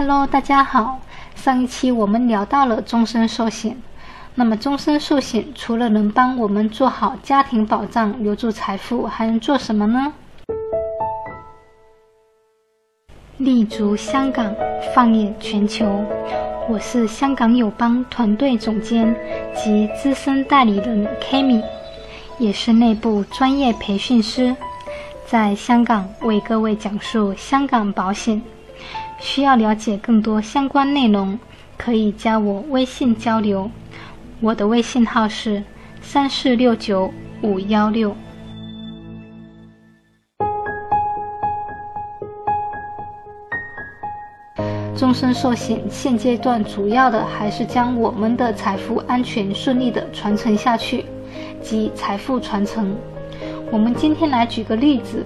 Hello，大家好。上一期我们聊到了终身寿险，那么终身寿险除了能帮我们做好家庭保障、留住财富，还能做什么呢？立足香港，放眼全球。我是香港友邦团队总监及资深代理人 Kami，也是内部专业培训师，在香港为各位讲述香港保险。需要了解更多相关内容，可以加我微信交流。我的微信号是三四六九五幺六。终身寿险现阶段主要的还是将我们的财富安全顺利的传承下去，即财富传承。我们今天来举个例子，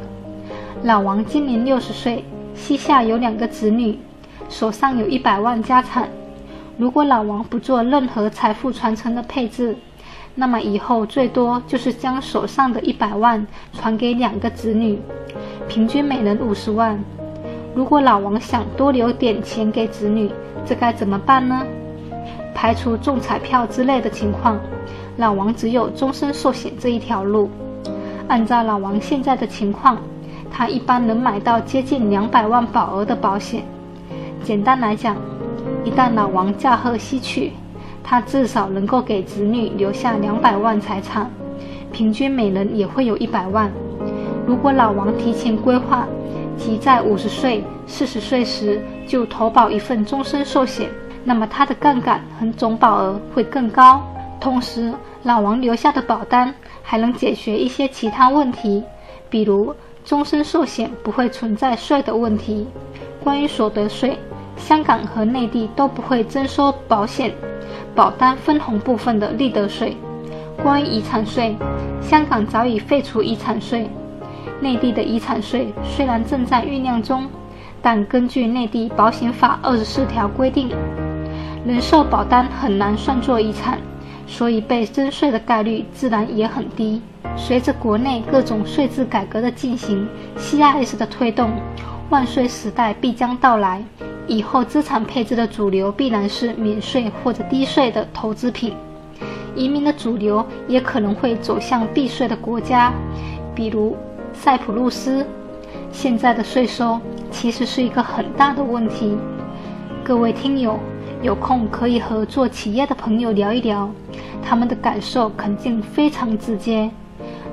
老王今年六十岁。膝下有两个子女，手上有一百万家产。如果老王不做任何财富传承的配置，那么以后最多就是将手上的一百万传给两个子女，平均每人五十万。如果老王想多留点钱给子女，这该怎么办呢？排除中彩票之类的情况，老王只有终身寿险这一条路。按照老王现在的情况。他一般能买到接近两百万保额的保险。简单来讲，一旦老王驾鹤西去，他至少能够给子女留下两百万财产，平均每人也会有一百万。如果老王提前规划，即在五十岁、四十岁时就投保一份终身寿险，那么他的杠杆和总保额会更高。同时，老王留下的保单还能解决一些其他问题，比如。终身寿险不会存在税的问题。关于所得税，香港和内地都不会征收保险保单分红部分的利得税。关于遗产税，香港早已废除遗产税。内地的遗产税虽然正在酝酿中，但根据内地保险法二十四条规定，人寿保单很难算作遗产，所以被征税的概率自然也很低。随着国内各种税制改革的进行，CRS 的推动，万税时代必将到来。以后资产配置的主流必然是免税或者低税的投资品，移民的主流也可能会走向避税的国家，比如塞浦路斯。现在的税收其实是一个很大的问题。各位听友，有空可以和做企业的朋友聊一聊，他们的感受肯定非常直接。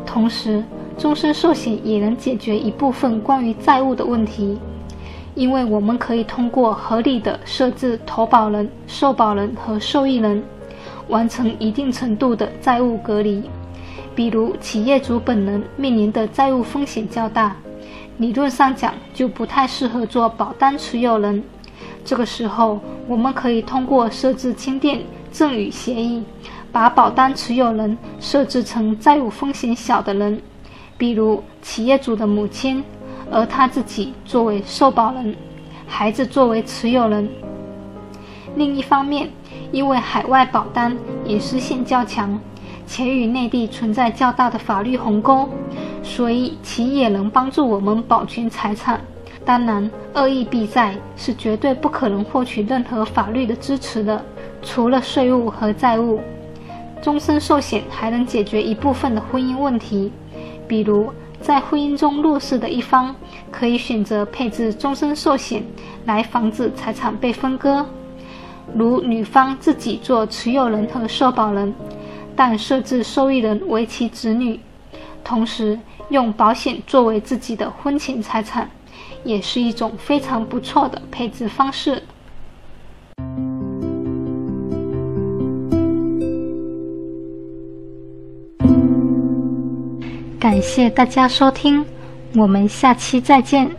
同时，终身寿险也能解决一部分关于债务的问题，因为我们可以通过合理的设置投保人、受保人和受益人，完成一定程度的债务隔离。比如，企业主本人面临的债务风险较大，理论上讲就不太适合做保单持有人。这个时候，我们可以通过设置清垫赠与协议。把保单持有人设置成债务风险小的人，比如企业主的母亲，而他自己作为受保人，孩子作为持有人。另一方面，因为海外保单隐私性较强，且与内地存在较大的法律鸿沟，所以其也能帮助我们保全财产。当然，恶意避债是绝对不可能获取任何法律的支持的，除了税务和债务。终身寿险还能解决一部分的婚姻问题，比如在婚姻中弱势的一方可以选择配置终身寿险来防止财产被分割，如女方自己做持有人和受保人，但设置受益人为其子女，同时用保险作为自己的婚前财产，也是一种非常不错的配置方式。感谢大家收听，我们下期再见。